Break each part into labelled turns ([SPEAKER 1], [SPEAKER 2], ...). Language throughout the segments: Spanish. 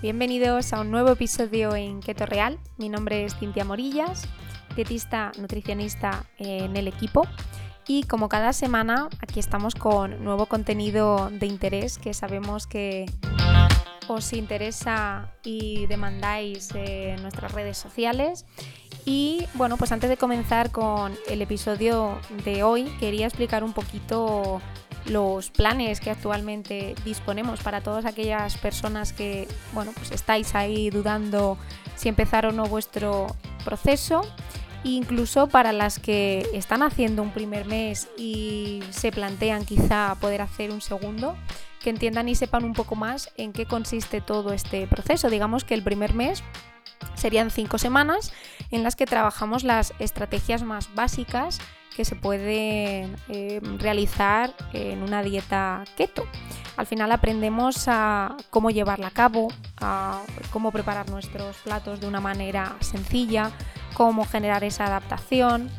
[SPEAKER 1] Bienvenidos a un nuevo episodio en Keto Real. Mi nombre es Cintia Morillas, dietista nutricionista en el equipo. Y como cada semana, aquí estamos con nuevo contenido de interés que sabemos que os interesa y demandáis en nuestras redes sociales. Y bueno, pues antes de comenzar con el episodio de hoy, quería explicar un poquito los planes que actualmente disponemos para todas aquellas personas que, bueno, pues estáis ahí dudando si empezar o no vuestro proceso. Incluso para las que están haciendo un primer mes y se plantean quizá poder hacer un segundo, que entiendan y sepan un poco más en qué consiste todo este proceso. Digamos que el primer mes serían cinco semanas en las que trabajamos las estrategias más básicas que se pueden eh, realizar en una dieta keto. Al final aprendemos a cómo llevarla a cabo, a cómo preparar nuestros platos de una manera sencilla, cómo generar esa adaptación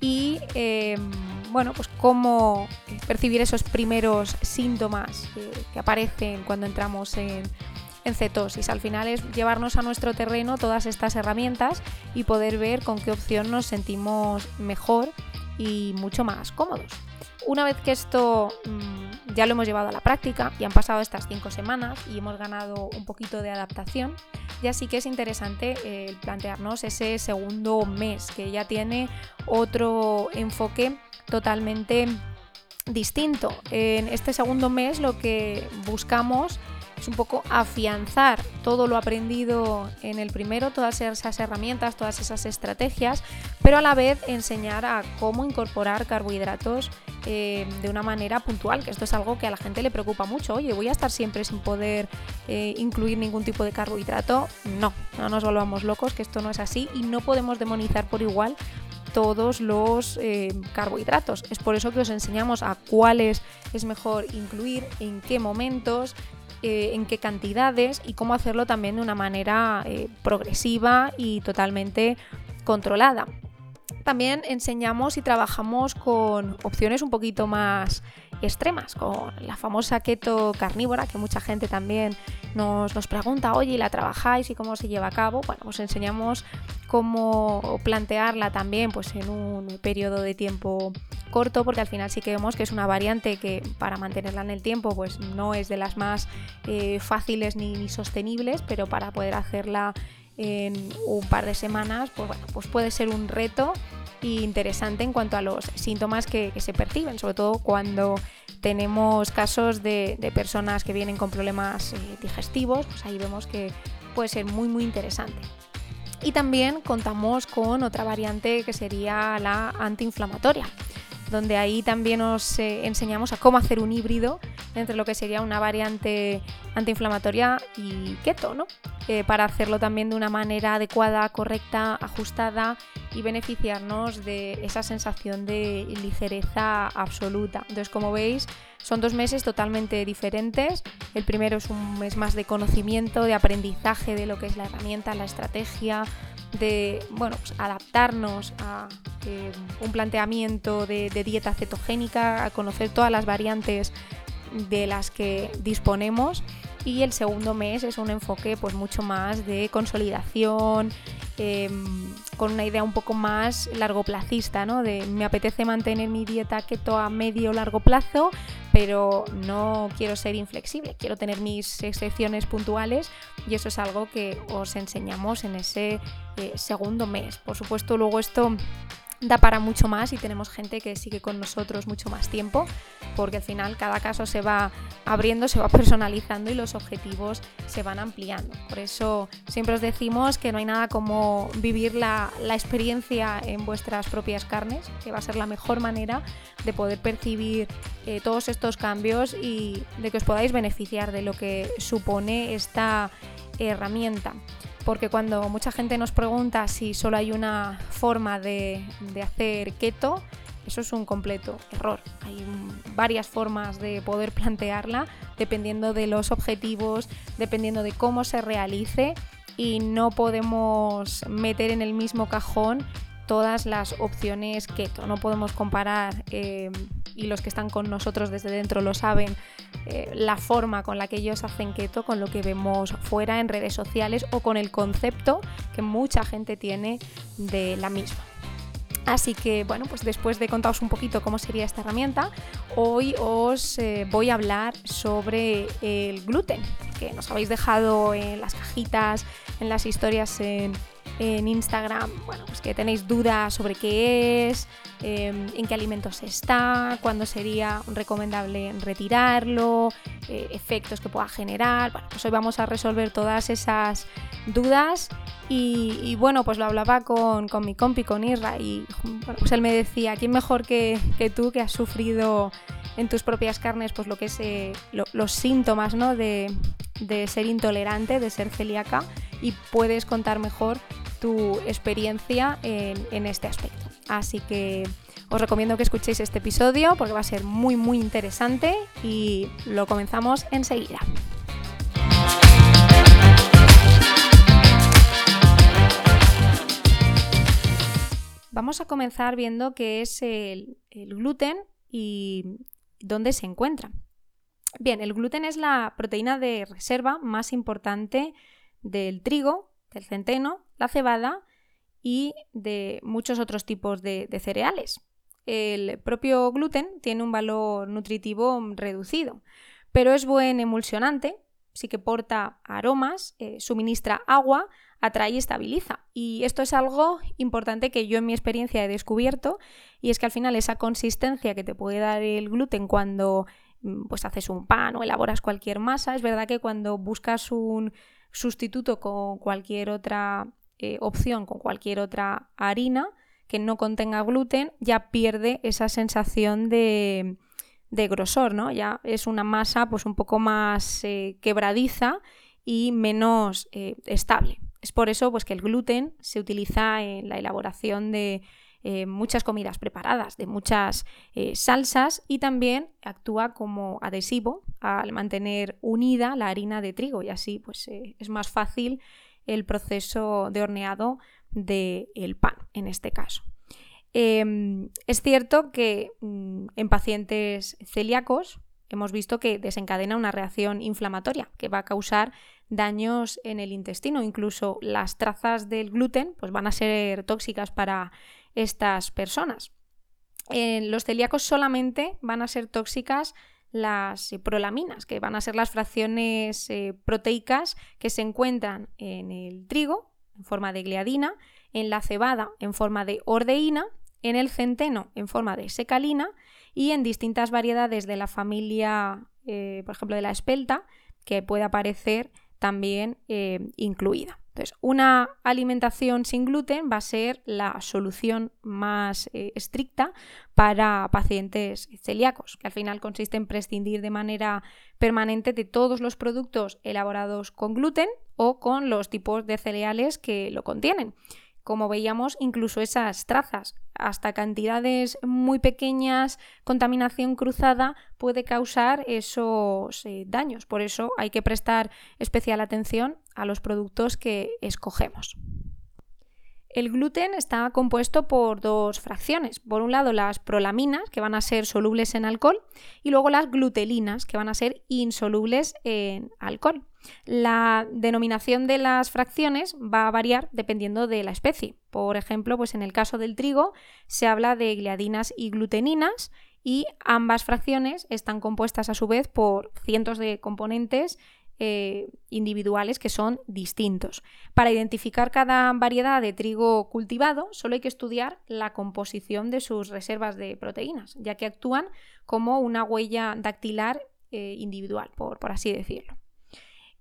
[SPEAKER 1] y em, bueno, pues cómo percibir esos primeros síntomas que aparecen cuando entramos en, en cetosis. Al final es llevarnos a nuestro terreno todas estas herramientas y poder ver con qué opción nos sentimos mejor y mucho más cómodos. Una vez que esto mm, ya lo hemos llevado a la práctica y han pasado estas cinco semanas y hemos ganado un poquito de adaptación, ya sí que es interesante eh, plantearnos ese segundo mes que ya tiene otro enfoque totalmente distinto. En este segundo mes lo que buscamos es un poco afianzar todo lo aprendido en el primero, todas esas herramientas, todas esas estrategias, pero a la vez enseñar a cómo incorporar carbohidratos eh, de una manera puntual, que esto es algo que a la gente le preocupa mucho. Oye, voy a estar siempre sin poder eh, incluir ningún tipo de carbohidrato. No, no nos volvamos locos, que esto no es así y no podemos demonizar por igual todos los eh, carbohidratos. Es por eso que os enseñamos a cuáles es mejor incluir, en qué momentos, eh, en qué cantidades y cómo hacerlo también de una manera eh, progresiva y totalmente controlada. También enseñamos y trabajamos con opciones un poquito más extremas, con la famosa keto carnívora, que mucha gente también nos, nos pregunta, oye, ¿y la trabajáis y cómo se lleva a cabo? Bueno, os enseñamos cómo plantearla también pues, en un periodo de tiempo corto, porque al final sí que vemos que es una variante que para mantenerla en el tiempo pues no es de las más eh, fáciles ni, ni sostenibles, pero para poder hacerla en un par de semanas, pues bueno, pues puede ser un reto interesante en cuanto a los síntomas que, se perciben, sobre todo cuando tenemos casos de, personas que vienen con problemas eh, digestivos, pues ahí vemos que puede ser muy muy interesante. Y también contamos con otra variante que sería la antiinflamatoria donde ahí también os eh, enseñamos a cómo hacer un híbrido entre lo que sería una variante antiinflamatoria y keto, ¿no? Eh, para hacerlo también de una manera adecuada, correcta, ajustada y beneficiarnos de esa sensación de ligereza absoluta. Entonces, como veis, son dos meses totalmente diferentes. El primero es un mes más de conocimiento, de aprendizaje de lo que es la herramienta, la estrategia, de bueno, pues adaptarnos a eh, un planteamiento de, dieta cetogénica, a conocer todas las variantes de las que disponemos y el segundo mes es un enfoque pues mucho más de consolidación em, con una idea un poco más largoplacista ¿no? de me apetece mantener mi dieta keto a medio largo plazo pero no quiero ser inflexible quiero tener mis excepciones puntuales y eso es algo que os enseñamos en ese eh, segundo mes. Por supuesto luego esto da para mucho más y tenemos gente que sigue con nosotros mucho más tiempo, porque al final cada caso se va abriendo, se va personalizando y los objetivos se van ampliando. Por eso siempre os decimos que no hay nada como vivir la, experiencia en vuestras propias carnes, que va a ser la mejor manera de poder percibir eh, todos estos cambios y de que os podáis beneficiar de lo que supone esta herramienta porque cuando mucha gente nos pregunta si solo hay una forma de, hacer keto, eso es un completo error. Hay varias formas de poder plantearla dependiendo de los objetivos, dependiendo de cómo se realice y no podemos meter en el mismo cajón todas las opciones keto. No podemos comparar, eh, y los que están con nosotros desde dentro lo saben, eh, la forma con la que ellos hacen keto con lo que vemos fuera en redes sociales o con el concepto que mucha gente tiene de la misma. Así que bueno, pues después de contaros un poquito cómo sería esta herramienta, hoy os eh, voy a hablar sobre el gluten, que nos habéis dejado en las cajitas, en las historias en, en Instagram, bueno, pues que tenéis dudas sobre qué es, em, en qué alimentos está, cuándo sería recomendable retirarlo, eh, efectos que pueda generar. Bueno, pues hoy vamos a resolver todas esas dudas y, bueno, pues lo hablaba con, mi compi, con Irra, y bueno, pues él me decía, ¿quién mejor que, tú que has sufrido en tus propias carnes pues lo que es eh, los síntomas ¿no? de, de ser intolerante, de ser celíaca? y puedes contar mejor tu experiencia en, este aspecto. Así que os recomiendo que escuchéis este episodio porque va a ser muy muy interesante y lo comenzamos enseguida. Vamos a comenzar viendo qué es el, el gluten y dónde se encuentra. Bien, el gluten es la proteína de reserva más importante del trigo, del centeno, la cebada y de muchos otros tipos de, cereales. El propio gluten tiene un valor nutritivo reducido, pero es buen emulsionante, sí que porta aromas, eh, suministra agua, atrae y estabiliza. Y esto es algo importante que yo en mi experiencia he descubierto y es que al final esa consistencia que te puede dar el gluten cuando mm, pues haces un pan o elaboras cualquier masa, es verdad que cuando buscas un sustituto con cualquier otra eh, opción, con cualquier otra harina que no contenga gluten, ya pierde esa sensación de, grosor, ¿no? Ya es una masa pues un poco más eh, quebradiza y menos eh, estable. Es por eso pues, que el gluten se utiliza en la elaboración de muchas comidas preparadas, de muchas salsas y también actúa como adhesivo al mantener unida la harina de trigo y así pues es más fácil el proceso de horneado del pan en este caso. Em, es cierto que mm, en pacientes celíacos hemos visto que desencadena una reacción inflamatoria que va a causar daños en el intestino. Incluso las trazas del gluten pues, van a ser tóxicas para estas personas. Los celíacos solamente van a ser tóxicas las eh, prolaminas, que van a ser las fracciones eh, proteicas que se encuentran en el trigo en forma de gliadina, en la cebada en forma de ordeína, en el centeno en forma de secalina y en distintas variedades de la familia, eh, por ejemplo, de la espelta, que puede aparecer también incluida. Entonces, una alimentación sin gluten va a ser la solución más eh, estricta para pacientes celíacos, que al final consiste en prescindir de manera permanente de todos los productos elaborados con gluten o con los tipos de cereales que lo contienen como veíamos, incluso esas trazas, hasta cantidades muy pequeñas, contaminación cruzada puede causar esos eh, daños. Por eso hay que prestar especial atención a los productos que escogemos. El gluten está compuesto por dos fracciones. Por un lado, las prolaminas, que van a ser solubles en alcohol, y luego las glutelinas, que van a ser insolubles en alcohol. La denominación de las fracciones va a variar dependiendo de la especie. Por ejemplo, pues en el caso del trigo se habla de gliadinas y gluteninas y ambas fracciones están compuestas a su vez por cientos de componentes eh, individuales que son distintos. Para identificar cada variedad de trigo cultivado, solo hay que estudiar la composición de sus reservas de proteínas, ya que actúan como una huella dactilar eh, individual, por, así decirlo.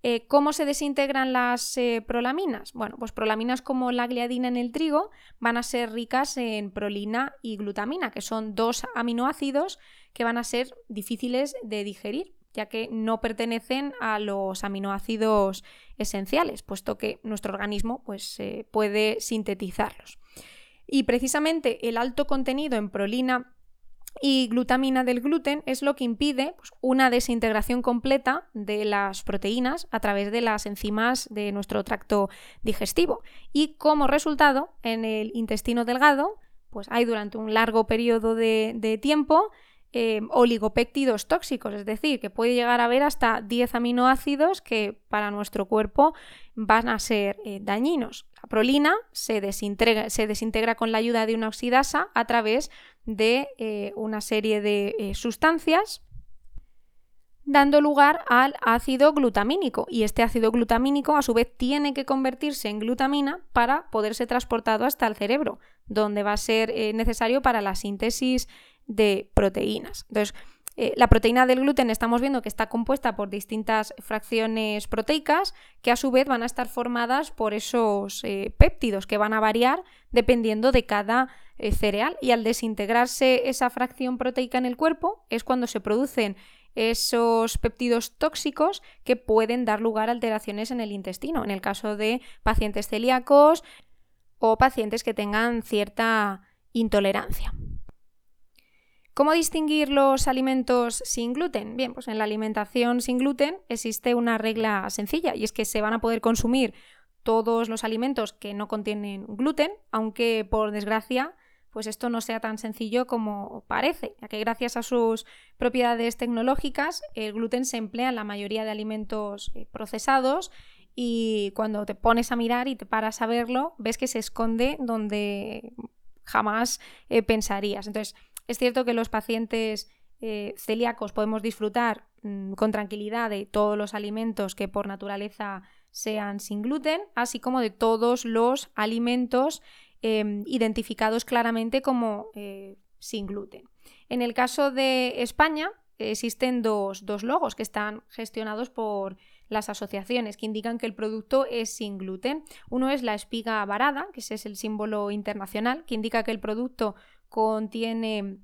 [SPEAKER 1] Eh, ¿Cómo se desintegran las prolaminas? Bueno, pues prolaminas como la gliadina en el trigo van a ser ricas en prolina y glutamina, que son dos aminoácidos que van a ser difíciles de digerir ya que no pertenecen a los aminoácidos esenciales, puesto que nuestro organismo pues, puede sintetizarlos. Y precisamente el alto contenido en prolina y glutamina del gluten es lo que impide pues, una desintegración completa de las proteínas a través de las enzimas de nuestro tracto digestivo. Y como resultado, en el intestino delgado, pues hay durante un largo periodo de, tiempo eh, tóxicos, es decir, que puede llegar a haber hasta 10 aminoácidos que para nuestro cuerpo van a ser eh, dañinos. La prolina se desintegra, se desintegra, con la ayuda de una oxidasa a través de eh, una serie de eh, sustancias dando lugar al ácido glutamínico y este ácido glutamínico a su vez tiene que convertirse en glutamina para poderse transportado hasta el cerebro, donde va a ser eh, necesario para la síntesis de proteínas. Entonces, eh, la proteína del gluten estamos viendo que está compuesta por distintas fracciones proteicas que a su vez van a estar formadas por esos eh, péptidos que van a variar dependiendo de cada cereal y al desintegrarse esa fracción proteica en el cuerpo es cuando se producen esos péptidos tóxicos que pueden dar lugar a alteraciones en el intestino, en el caso de pacientes celíacos o pacientes que tengan cierta intolerancia. ¿Cómo distinguir los alimentos sin gluten? Bien, pues en la alimentación sin gluten existe una regla sencilla y es que se van a poder consumir todos los alimentos que no contienen gluten, aunque por desgracia pues esto no sea tan sencillo como parece, ya que gracias a sus propiedades tecnológicas el gluten se emplea en la mayoría de alimentos eh, procesados y cuando te pones a mirar y te paras a verlo, ves que se esconde donde jamás eh, pensarías. Entonces, es cierto que los pacientes eh, celíacos podemos disfrutar mm, con tranquilidad de todos los alimentos que por naturaleza sean sin gluten, así como de todos los alimentos em, identificados claramente como eh, sin gluten. En el caso de España, existen dos, dos, logos que están gestionados por las asociaciones que indican que el producto es sin gluten. Uno es la espiga varada, que ese es el símbolo internacional, que indica que el producto contiene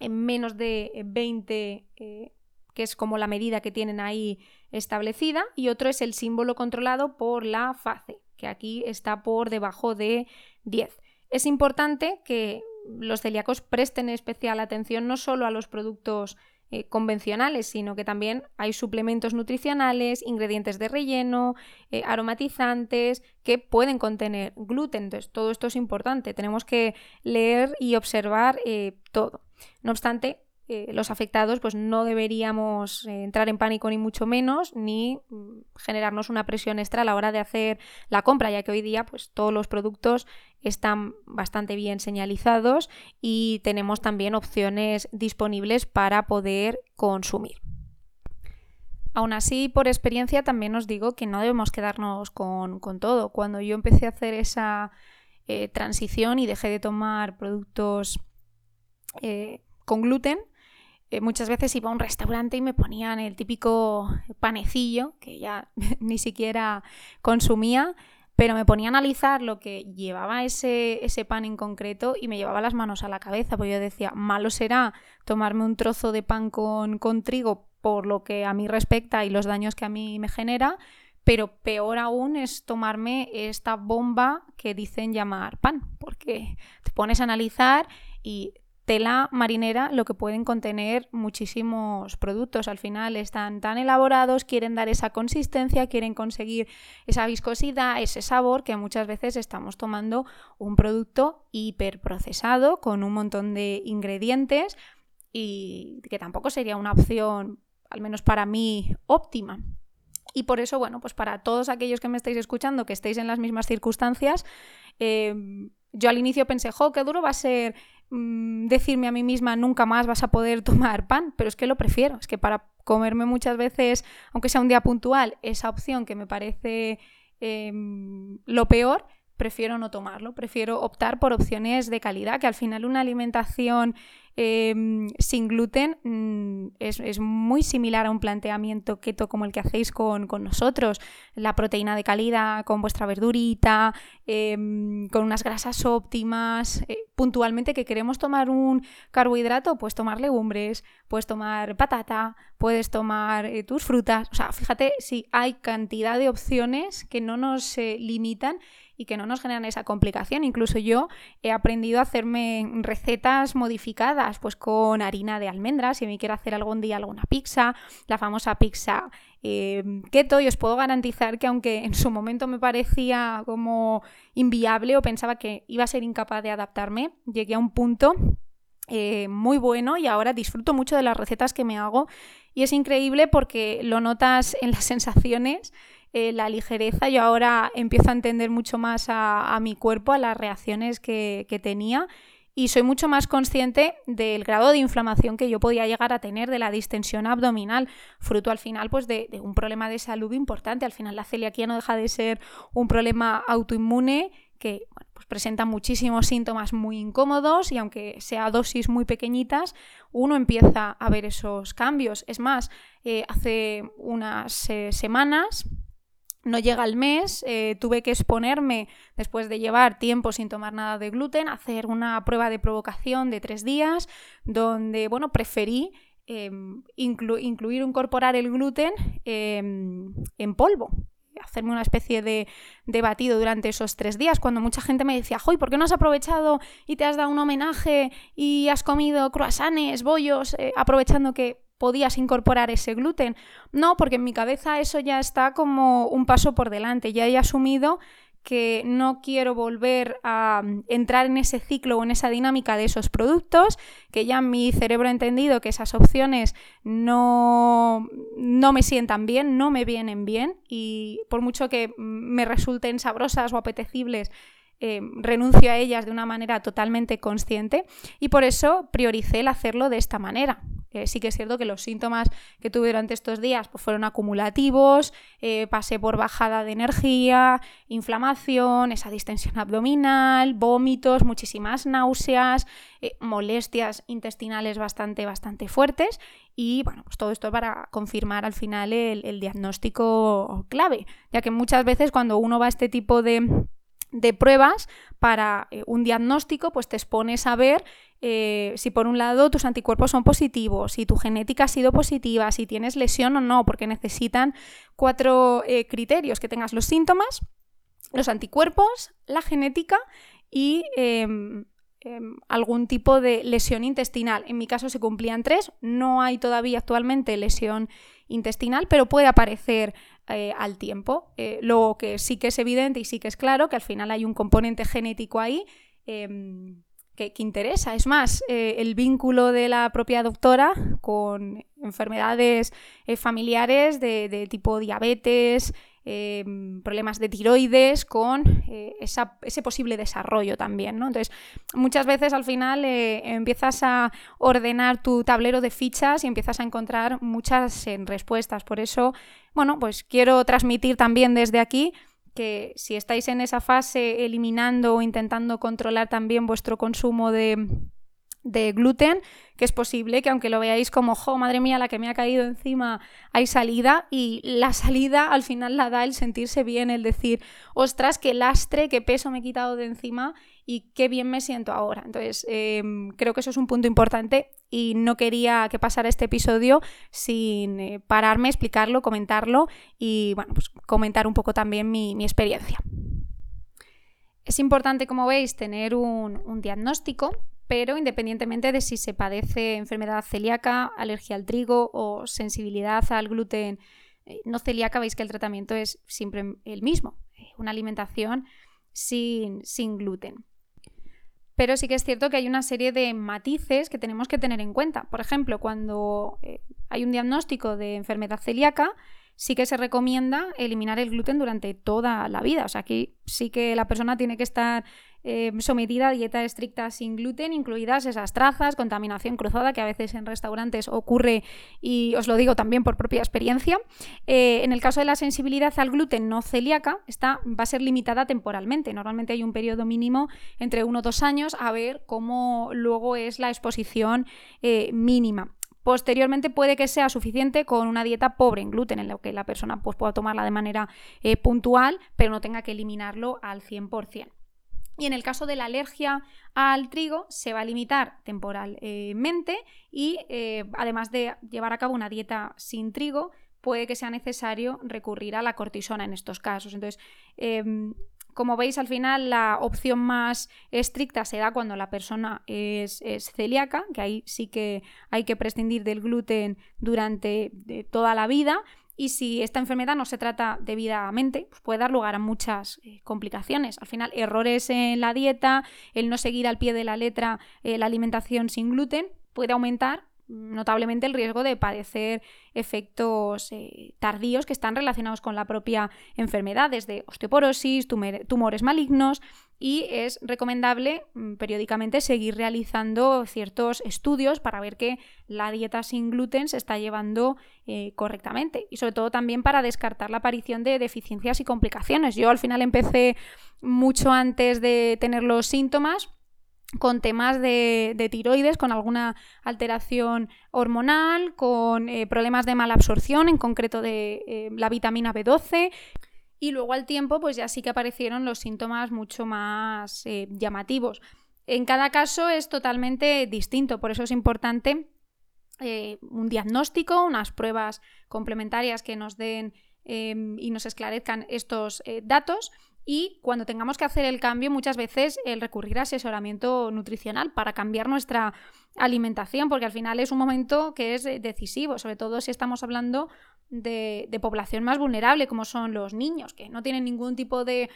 [SPEAKER 1] menos de 20, eh, que es como la medida que tienen ahí establecida, y otro es el símbolo controlado por la FACE, que aquí está por debajo de 10. Es importante que los celíacos presten especial atención no solo a los productos eh, convencionales, sino que también hay suplementos nutricionales, ingredientes de relleno, eh, aromatizantes que pueden contener gluten. Entonces, todo esto es importante. Tenemos que leer y observar eh, todo. No obstante, eh, los afectados pues no deberíamos eh, entrar en pánico ni mucho menos ni mm, generarnos una presión extra a la hora de hacer la compra ya que hoy día pues todos los productos están bastante bien señalizados y tenemos también opciones disponibles para poder consumir. Aún así, por experiencia también os digo que no debemos quedarnos con, todo. Cuando yo empecé a hacer esa eh, transición y dejé de tomar productos con gluten, eh, muchas veces iba a un restaurante y me ponían el típico panecillo, que ya ni siquiera consumía, pero me ponía a analizar lo que llevaba ese, ese pan en concreto y me llevaba las manos a la cabeza, porque yo decía, malo será tomarme un trozo de pan con, con trigo por lo que a mí respecta y los daños que a mí me genera, pero peor aún es tomarme esta bomba que dicen llamar pan, porque te pones a analizar y tela marinera lo que pueden contener muchísimos productos. Al final están tan elaborados, quieren dar esa consistencia, quieren conseguir esa viscosidad, ese sabor, que muchas veces estamos tomando un producto hiperprocesado con un montón de ingredientes y que tampoco sería una opción, al menos para mí, óptima. Y por eso, bueno, pues para todos aquellos que me estáis escuchando, que estéis en las mismas circunstancias, eh, yo al inicio pensé, jo, qué duro va a ser Mm, decirme a mí misma nunca más vas a poder tomar pan, pero es que lo prefiero, es que para comerme muchas veces, aunque sea un día puntual, esa opción que me parece em, lo peor, prefiero no tomarlo, prefiero optar por opciones de calidad, que al final una alimentación Em, sin gluten mm, es, muy similar a un planteamiento keto como el que hacéis con, nosotros. La proteína de calidad, con vuestra verdurita, em, con unas grasas óptimas. Eh, puntualmente que queremos tomar un carbohidrato, pues tomar legumbres, puedes tomar patata, puedes tomar eh, tus frutas. O sea, fíjate si hay cantidad de opciones que no nos eh, limitan y que no nos generan esa complicación. Incluso yo he aprendido a hacerme recetas modificadas, pues con harina de almendras, si me quiero hacer algún día alguna pizza, la famosa pizza eh, keto, y os puedo garantizar que aunque en su momento me parecía como inviable o pensaba que iba a ser incapaz de adaptarme, llegué a un punto eh, muy bueno y ahora disfruto mucho de las recetas que me hago y es increíble porque lo notas en las sensaciones, eh, la ligereza. Yo ahora empiezo a entender mucho más a, mi cuerpo, a las reacciones que, tenía y soy mucho más consciente del grado de inflamación que yo podía llegar a tener de la distensión abdominal, fruto al final pues de, un problema de salud importante. Al final la celiaquía no deja de ser un problema autoinmune que pues presenta muchísimos síntomas muy incómodos y aunque sea dosis muy pequeñitas, uno empieza a ver esos cambios. Es más, eh, hace unas eh, semanas no llega el mes, eh, tuve que exponerme, después de llevar tiempo sin tomar nada de gluten, hacer una prueba de provocación de tres días, donde, bueno, preferí em, incluir, incorporar el gluten em, en polvo hacerme una especie de, batido durante esos tres días, cuando mucha gente me decía, ¡Joy! ¿por qué no has aprovechado y te has dado un homenaje y has comido croissants, bollos, eh, aprovechando que podías incorporar ese gluten? No, porque en mi cabeza eso ya está como un paso por delante, ya he asumido que no quiero volver a mm, entrar en ese ciclo o en esa dinámica de esos productos, que ya mi cerebro ha entendido que esas opciones no, no me sientan bien, no me vienen bien y por mucho que me resulten sabrosas o apetecibles, eh, renuncio a ellas de una manera totalmente consciente y por eso prioricé el hacerlo de esta manera. Eh, sí que es cierto que los síntomas que tuve durante estos días pues, fueron acumulativos, eh, pasé por bajada de energía, inflamación, esa distensión abdominal, vómitos, muchísimas náuseas, molestias intestinales bastante, bastante fuertes y bueno, pues todo esto para confirmar al final el diagnóstico clave, ya que muchas veces cuando uno va a este tipo de de pruebas para eh, un diagnóstico, pues te expones a ver eh, si por un lado tus anticuerpos son positivos, si tu genética ha sido positiva, si tienes lesión o no, porque necesitan cuatro eh, criterios, que tengas los síntomas, los anticuerpos, la genética y em, em, algún tipo de lesión intestinal. En mi caso se cumplían tres, no hay todavía actualmente lesión intestinal, pero puede aparecer eh, al tiempo. Eh, lo que sí que es evidente y sí que es claro que al final hay un componente genético ahí em, que, interesa. Es más, eh, el vínculo de la propia doctora con enfermedades familiares de tipo diabetes, Em, problemas de tiroides, con ese posible desarrollo también. ¿no? Entonces, muchas veces al final empiezas a ordenar tu tablero de fichas y empiezas a encontrar muchas respuestas. Por eso, bueno, pues quiero transmitir también desde aquí que si estáis en esa fase eliminando o intentando controlar también vuestro consumo de, de gluten, que es posible que aunque lo veáis como, jo, madre mía, la que me ha caído encima, hay salida y la salida al final la da el sentirse bien, el decir, ostras, qué lastre, qué peso me he quitado de encima y qué bien me siento ahora. Entonces, em, creo que eso es un punto importante y no quería que pasara este episodio sin eh, pararme, explicarlo, comentarlo y, bueno, pues comentar un poco también mi, experiencia. Es importante, como veis, tener un diagnóstico pero independientemente de si se padece enfermedad celíaca, alergia al trigo o sensibilidad al gluten eh, no celíaca, veis que el tratamiento es siempre el mismo, eh, una alimentación sin, gluten. Pero sí que es cierto que hay una serie de matices que tenemos que tener en cuenta. Por ejemplo, cuando eh, hay un diagnóstico de enfermedad celíaca, sí que se recomienda eliminar el gluten durante toda la vida. O sea, aquí sí que la persona tiene que estar eh, sometida a dieta estricta sin gluten, incluidas esas trazas, contaminación cruzada que a veces en restaurantes ocurre y os lo digo también por propia experiencia. Eh, en el caso de la sensibilidad al gluten no celíaca, esta va a ser limitada temporalmente. Normalmente hay un periodo mínimo entre uno o dos años a ver cómo luego es la exposición eh, mínima. Posteriormente puede que sea suficiente con una dieta pobre en gluten, en la que la persona pues, pueda tomarla de manera puntual, pero no tenga que eliminarlo al 100%. Y en el caso de la alergia al trigo, se va a limitar temporalmente y eh, además de llevar a cabo una dieta sin trigo, puede que sea necesario recurrir a la cortisona en estos casos. Entonces, em, Como veis, al final la opción más estricta se da cuando la persona es, celíaca, que ahí sí que hay que prescindir del gluten durante eh, toda la vida. Y si esta enfermedad no se trata debidamente, pues puede dar lugar a muchas eh, complicaciones. Al final, errores en la dieta, el no seguir al pie de la letra eh, la alimentación sin gluten, puede aumentar notablemente el riesgo de padecer efectos eh, tardíos que están relacionados con la propia enfermedad, desde osteoporosis, tumores malignos, y es recomendable mm, periódicamente seguir realizando ciertos estudios para ver que la dieta sin gluten se está llevando eh, correctamente y sobre todo también para descartar la aparición de deficiencias y complicaciones. Yo al final empecé mucho antes de tener los síntomas con temas de, tiroides, con alguna alteración hormonal, con eh, problemas de mala absorción, en concreto de eh, la vitamina B12. Y luego al tiempo, pues ya sí que aparecieron los síntomas mucho más eh, llamativos. En cada caso es totalmente distinto, por eso es importante un diagnóstico, unas pruebas complementarias que nos den y nos esclarezcan estos datos y cuando tengamos que hacer el cambio, muchas veces el recurrir a asesoramiento nutricional para cambiar nuestra alimentación, porque al final es un momento que es decisivo, sobre todo si estamos hablando de, población más vulnerable, como son los niños, que no tienen ningún tipo de,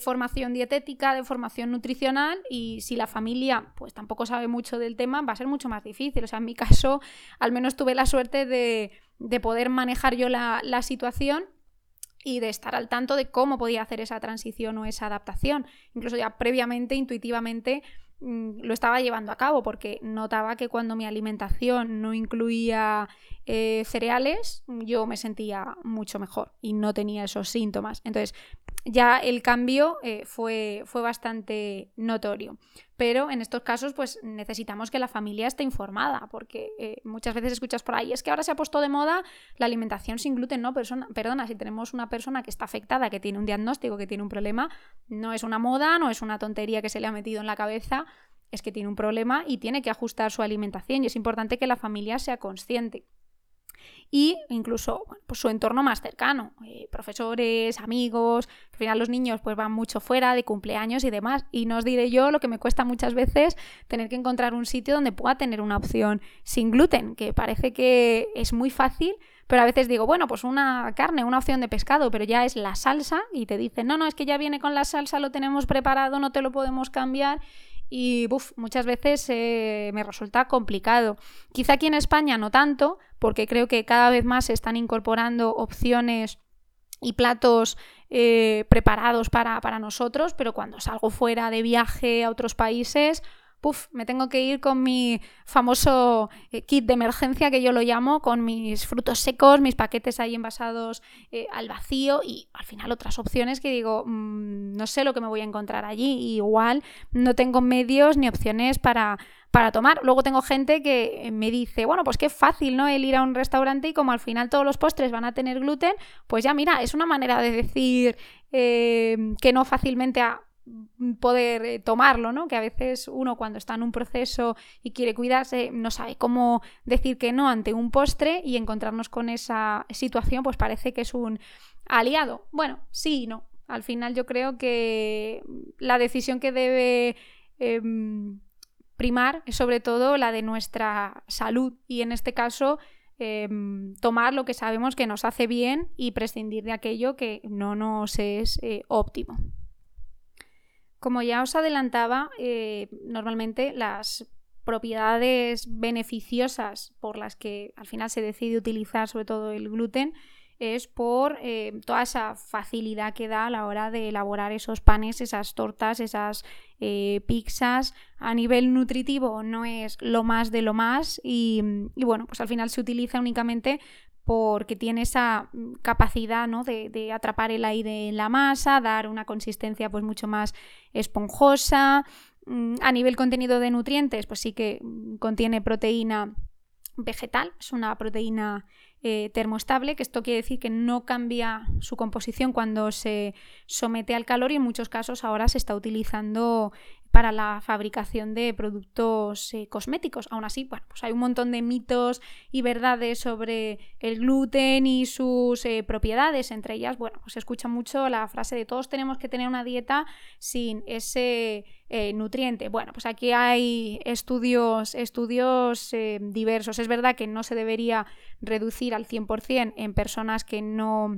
[SPEAKER 1] formación dietética, de formación nutricional, y si la familia pues tampoco sabe mucho del tema, va a ser mucho más difícil. O sea, en mi caso, al menos tuve la suerte de, poder manejar yo la, la situación y de estar al tanto de cómo podía hacer esa transición o esa adaptación. Incluso ya previamente, intuitivamente, mm, lo estaba llevando a cabo porque notaba que cuando mi alimentación no incluía eh, cereales, yo me sentía mucho mejor y no tenía esos síntomas. Entonces, ya el cambio eh, fue, fue bastante notorio. Pero en estos casos, pues necesitamos que la familia esté informada, porque eh, muchas veces escuchas por ahí, es que ahora se ha puesto de moda la alimentación sin gluten, no, persona, perdona, si tenemos una persona que está afectada, que tiene un diagnóstico, que tiene un problema, no es una moda, no es una tontería que se le ha metido en la cabeza, es que tiene un problema y tiene que ajustar su alimentación y es importante que la familia sea consciente y incluso pues su entorno más cercano, eh, profesores, amigos, al final los niños pues van mucho fuera de cumpleaños y demás. Y no os diré yo lo que me cuesta muchas veces tener que encontrar un sitio donde pueda tener una opción sin gluten, que parece que es muy fácil, pero a veces digo, bueno, pues una carne, una opción de pescado, pero ya es la salsa y te dicen, no, no, es que ya viene con la salsa, lo tenemos preparado, no te lo podemos cambiar y muchas veces eh, me resulta complicado. Quizá aquí en España no tanto, porque creo que cada vez más se están incorporando opciones y platos eh, preparados para, para nosotros, pero cuando salgo fuera de viaje a otros países, me tengo que ir con mi famoso eh, kit de emergencia que yo lo llamo, con mis frutos secos, mis paquetes ahí envasados eh, al vacío y al final otras opciones que digo, mm, no sé lo que me voy a encontrar allí, igual no tengo medios ni opciones para, para tomar. Luego tengo gente que me dice, bueno, pues qué fácil, ¿no? El ir a un restaurante y como al final todos los postres van a tener gluten, pues ya mira, es una manera de decir eh, que no fácilmente a poder eh, tomarlo, ¿no? Que a veces uno cuando está en un proceso y quiere cuidarse no sabe cómo decir que no ante un postre y encontrarnos con esa situación pues parece que es un aliado. Bueno, sí y no. Al final yo creo que la decisión que debe em, primar es sobre todo la de nuestra salud y en este caso em, tomar lo que sabemos que nos hace bien y prescindir de aquello que no nos es eh, óptimo. Como ya os adelantaba, eh, normalmente las propiedades beneficiosas por las que al final se decide utilizar sobre todo el gluten es por eh, toda esa facilidad que da a la hora de elaborar esos panes, esas tortas, esas eh, pizzas. A nivel nutritivo no es lo más de lo más y, y, bueno, pues al final se utiliza únicamente porque tiene esa mm, capacidad ¿no? de, atrapar el aire en la masa, dar una consistencia pues mucho más esponjosa. Mm, a nivel contenido de nutrientes, pues sí que mm, contiene proteína vegetal, es una proteína eh, termostable, que esto quiere decir que no cambia su composición cuando se somete al calor y en muchos casos ahora se está utilizando para la fabricación de productos eh, cosméticos. Aún así, bueno, pues hay un montón de mitos y verdades sobre el gluten y sus eh, propiedades. Entre ellas, bueno, pues se escucha mucho la frase de todos tenemos que tener una dieta sin ese eh, nutriente. Bueno, pues aquí hay estudios, estudios diversos. Es verdad que no se debería reducir al 100% en personas que no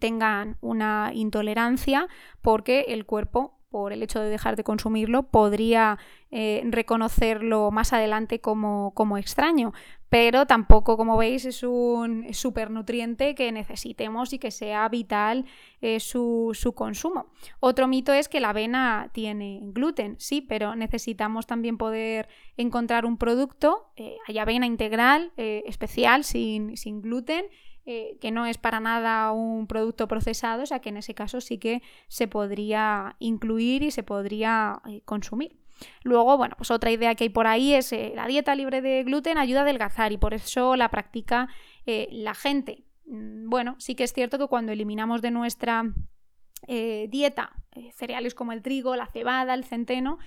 [SPEAKER 1] tengan una intolerancia porque el cuerpo por el hecho de dejar de consumirlo, podría eh, reconocerlo más adelante como, extraño. Pero tampoco, como veis, es un supernutriente que necesitemos y que sea vital eh, su, consumo. Otro mito es que la avena tiene gluten, sí, pero necesitamos también poder encontrar un producto, eh, hay avena integral, especial, sin, sin gluten, eh, que no es para nada un producto procesado, o sea que en ese caso sí que se podría incluir y se podría eh, consumir. Luego, bueno, pues otra idea que hay por ahí es eh, la dieta libre de gluten ayuda a adelgazar y por eso la practica la gente. Mm, bueno, sí que es cierto que cuando eliminamos de nuestra dieta cereales como el trigo, la cebada, el centeno,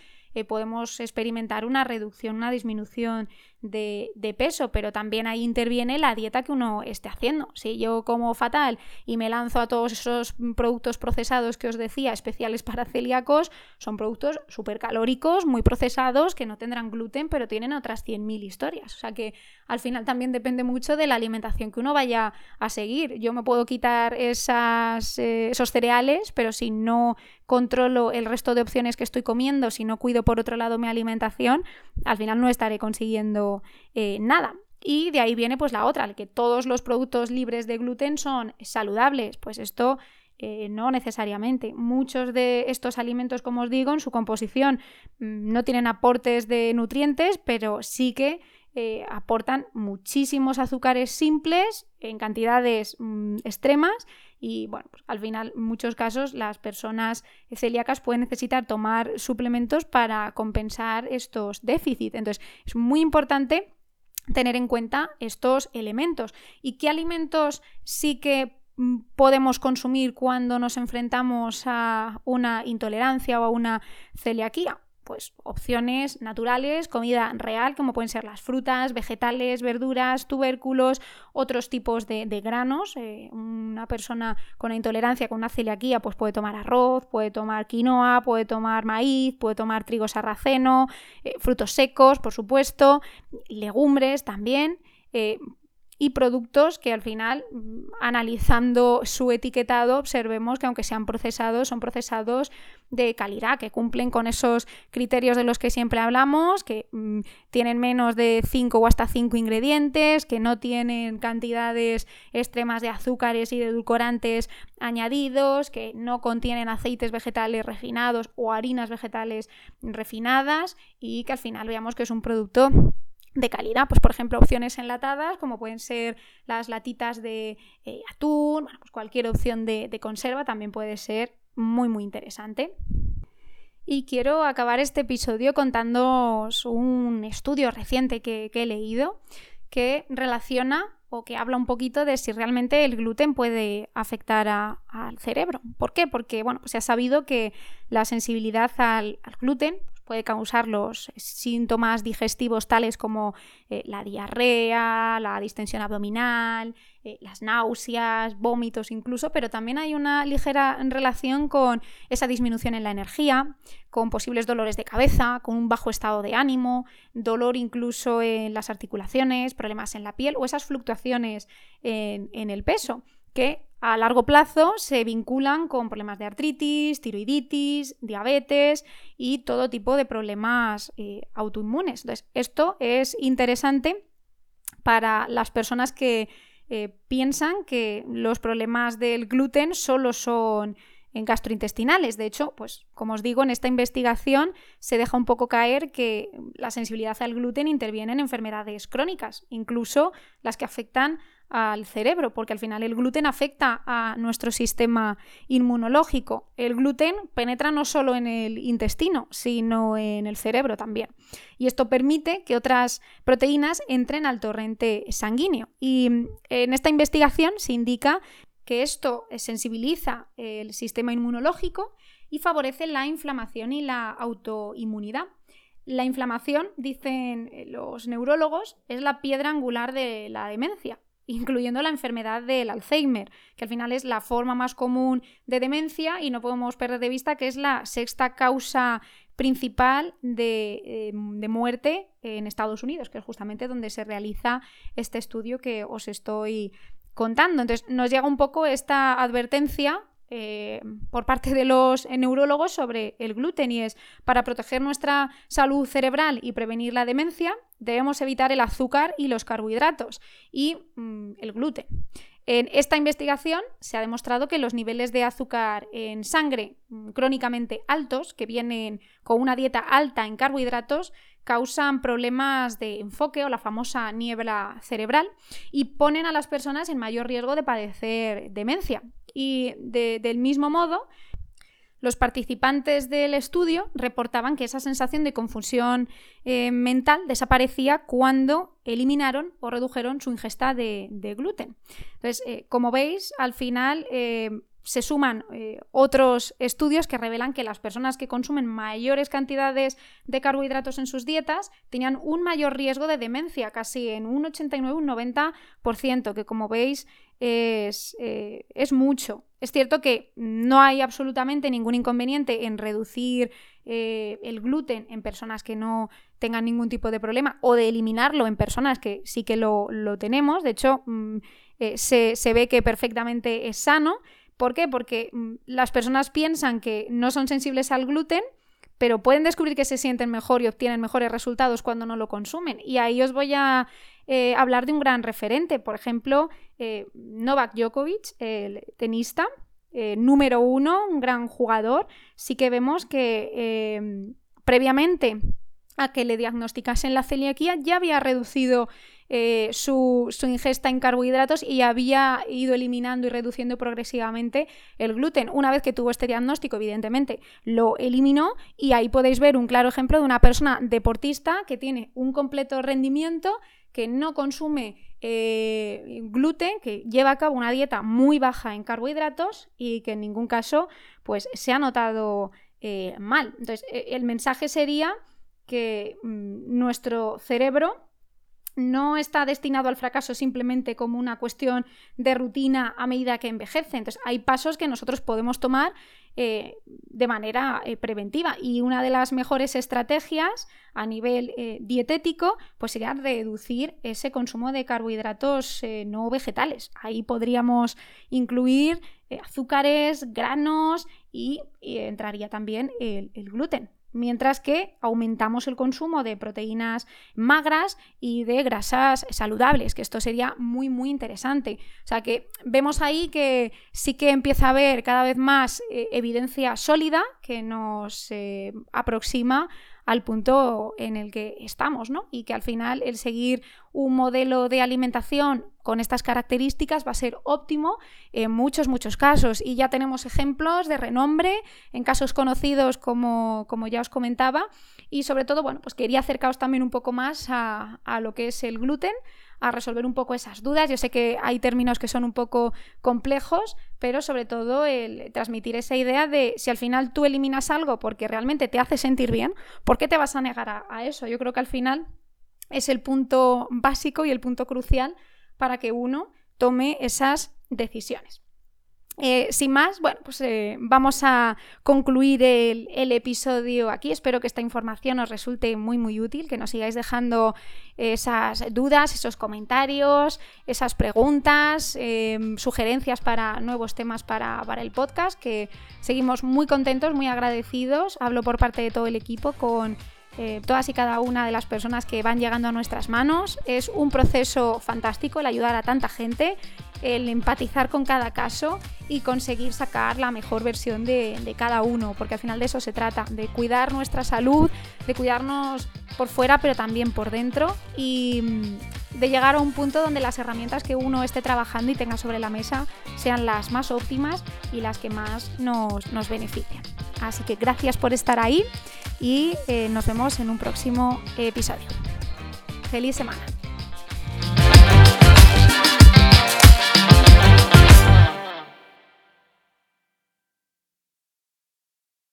[SPEAKER 1] podemos experimentar una reducción, una disminución de, peso, pero también ahí interviene la dieta que uno esté haciendo. Si yo como fatal y me lanzo a todos esos productos procesados que os decía, especiales para celíacos, son productos súper calóricos, muy procesados, que no tendrán gluten, pero tienen otras 100.000 historias. O sea que al final también depende mucho de la alimentación que uno vaya a seguir. Yo me puedo quitar eh, esos cereales, pero si no controlo el resto de opciones que estoy comiendo, si no cuido por otro lado mi alimentación, al final no estaré consiguiendo eh, nada. Y de ahí viene pues la otra, el que todos los productos libres de gluten son saludables. Pues esto eh, no necesariamente. Muchos de estos alimentos, como os digo, en su composición mm, no tienen aportes de nutrientes, pero sí que eh, aportan muchísimos azúcares simples en cantidades mm, extremas y bueno, pues al final en muchos casos las personas celíacas pueden necesitar tomar suplementos para compensar estos déficits. Entonces es muy importante tener en cuenta estos elementos. ¿Y qué alimentos sí que mm, podemos consumir cuando nos enfrentamos a una intolerancia o a una celiaquía? Pues opciones naturales, comida real, como pueden ser las frutas, vegetales, verduras, tubérculos, otros tipos de, granos. Eh, una persona con intolerancia, con una celiaquía, pues puede tomar arroz, puede tomar quinoa, puede tomar maíz, puede tomar trigo sarraceno, eh, frutos secos, por supuesto, legumbres también. Eh, y productos que al final, mm, analizando su etiquetado, observemos que aunque sean procesados, son procesados de calidad, que cumplen con esos criterios de los que siempre hablamos, que mm, tienen menos de 5 o hasta 5 ingredientes, que no tienen cantidades extremas de azúcares y de edulcorantes añadidos, que no contienen aceites vegetales refinados o harinas vegetales refinadas y que al final veamos que es un producto de calidad, pues por ejemplo opciones enlatadas como pueden ser las latitas de eh, atún, pues cualquier opción de, conserva también puede ser muy muy interesante. Y quiero acabar este episodio contándoos un estudio reciente que, he leído que relaciona o que habla un poquito de si realmente el gluten puede afectar al cerebro. ¿Por qué? Porque bueno, pues se ha sabido que la sensibilidad al, al gluten puede causar los síntomas digestivos tales como eh, la diarrea, la distensión abdominal, eh, las náuseas, vómitos incluso, pero también hay una ligera relación con esa disminución en la energía, con posibles dolores de cabeza, con un bajo estado de ánimo, dolor incluso en las articulaciones, problemas en la piel o esas fluctuaciones en, en el peso que a largo plazo se vinculan con problemas de artritis, tiroiditis, diabetes y todo tipo de problemas eh, autoinmunes. Entonces, esto es interesante para las personas que eh, piensan que los problemas del gluten solo son gastrointestinales. De hecho, pues como os digo, en esta investigación se deja un poco caer que la sensibilidad al gluten interviene en enfermedades crónicas, incluso las que afectan al cerebro, porque al final el gluten afecta a nuestro sistema inmunológico. El gluten penetra no solo en el intestino, sino en el cerebro también. Y esto permite que otras proteínas entren al torrente sanguíneo. Y en esta investigación se indica que esto sensibiliza el sistema inmunológico y favorece la inflamación y la autoinmunidad. La inflamación, dicen los neurólogos, es la piedra angular de la demencia, incluyendo la enfermedad del Alzheimer, que al final es la forma más común de demencia y no podemos perder de vista que es la sexta causa principal de, eh, de, muerte en Estados Unidos, que es justamente donde se realiza este estudio que os estoy contando. Entonces nos llega un poco esta advertencia eh, por parte de los neurólogos sobre el gluten y es para proteger nuestra salud cerebral y prevenir la demencia debemos evitar el azúcar y los carbohidratos y mm, el gluten. En esta investigación se ha demostrado que los niveles de azúcar en sangre mm, crónicamente altos, que vienen con una dieta alta en carbohidratos, causan problemas de enfoque o la famosa niebla cerebral y ponen a las personas en mayor riesgo de padecer demencia. Y del mismo modo, los participantes del estudio reportaban que esa sensación de confusión eh, mental desaparecía cuando eliminaron o redujeron su ingesta de, gluten. Entonces, eh, como veis, al final eh, se suman otros estudios que revelan que las personas que consumen mayores cantidades de carbohidratos en sus dietas tenían un mayor riesgo de demencia, casi en un 89, un 90%, que como veis es mucho. Es cierto que no hay absolutamente ningún inconveniente en reducir eh, el gluten en personas que no tengan ningún tipo de problema o de eliminarlo en personas que sí que lo, tenemos. De hecho, mm, se, se ve que perfectamente es sano ¿Por qué? Porque mm, las personas piensan que no son sensibles al gluten, pero pueden descubrir que se sienten mejor y obtienen mejores resultados cuando no lo consumen. Y ahí os voy a eh, hablar de un gran referente. Por ejemplo, eh, Novak Djokovic, el tenista, eh, número uno, un gran jugador. Sí que vemos que previamente a que le diagnosticasen la celiaquía ya había reducido eh, su, ingesta en carbohidratos y había ido eliminando y reduciendo progresivamente el gluten. Una vez que tuvo este diagnóstico, evidentemente, lo eliminó y ahí podéis ver un claro ejemplo de una persona deportista que tiene un completo rendimiento, que no consume eh, gluten, que lleva a cabo una dieta muy baja en carbohidratos y que en ningún caso pues, se ha notado eh, mal. Entonces, el mensaje sería que mm, nuestro cerebro no está destinado al fracaso simplemente como una cuestión de rutina a medida que envejece. Entonces, hay pasos que nosotros podemos tomar eh, de manera eh, preventiva. Y una de las mejores estrategias a nivel eh, dietético pues sería reducir ese consumo de carbohidratos no vegetales. Ahí podríamos incluir azúcares, granos y, entraría también el gluten mientras que aumentamos el consumo de proteínas magras y de grasas saludables, que esto sería muy, muy interesante. O sea que vemos ahí que sí que empieza a haber cada vez más eh, evidencia sólida que nos eh, aproxima al punto en el que estamos, ¿no? Y que al final el seguir un modelo de alimentación con estas características va a ser óptimo en muchos, muchos casos. Y ya tenemos ejemplos de renombre en casos conocidos como, como ya os comentaba. Y sobre todo, bueno, pues quería acercaros también un poco más a, a lo que es el gluten a resolver un poco esas dudas. Yo sé que hay términos que son un poco complejos, pero sobre todo el transmitir esa idea de si al final tú eliminas algo porque realmente te hace sentir bien, ¿por qué te vas a negar a, eso? Yo creo que al final es el punto básico y el punto crucial para que uno tome esas decisiones. Eh, sin más, bueno, pues eh, vamos a concluir el, episodio aquí. Espero que esta información os resulte muy, muy útil, que nos sigáis dejando esas dudas, esos comentarios, esas preguntas, em, sugerencias para nuevos temas para, para, el podcast, que seguimos muy contentos, muy agradecidos. Hablo por parte de todo el equipo con eh, todas y cada una de las personas que van llegando a nuestras manos. Es un proceso fantástico el ayudar a tanta gente, el empatizar con cada caso y conseguir sacar la mejor versión de, cada uno, porque al final de eso se trata, de cuidar nuestra salud, de cuidarnos por fuera, pero también por dentro y mm, de llegar a un punto donde las herramientas que uno esté trabajando y tenga sobre la mesa sean las más óptimas y las que más nos, nos beneficien. Así que gracias por estar ahí y eh, nos vemos en un próximo episodio. ¡Feliz semana!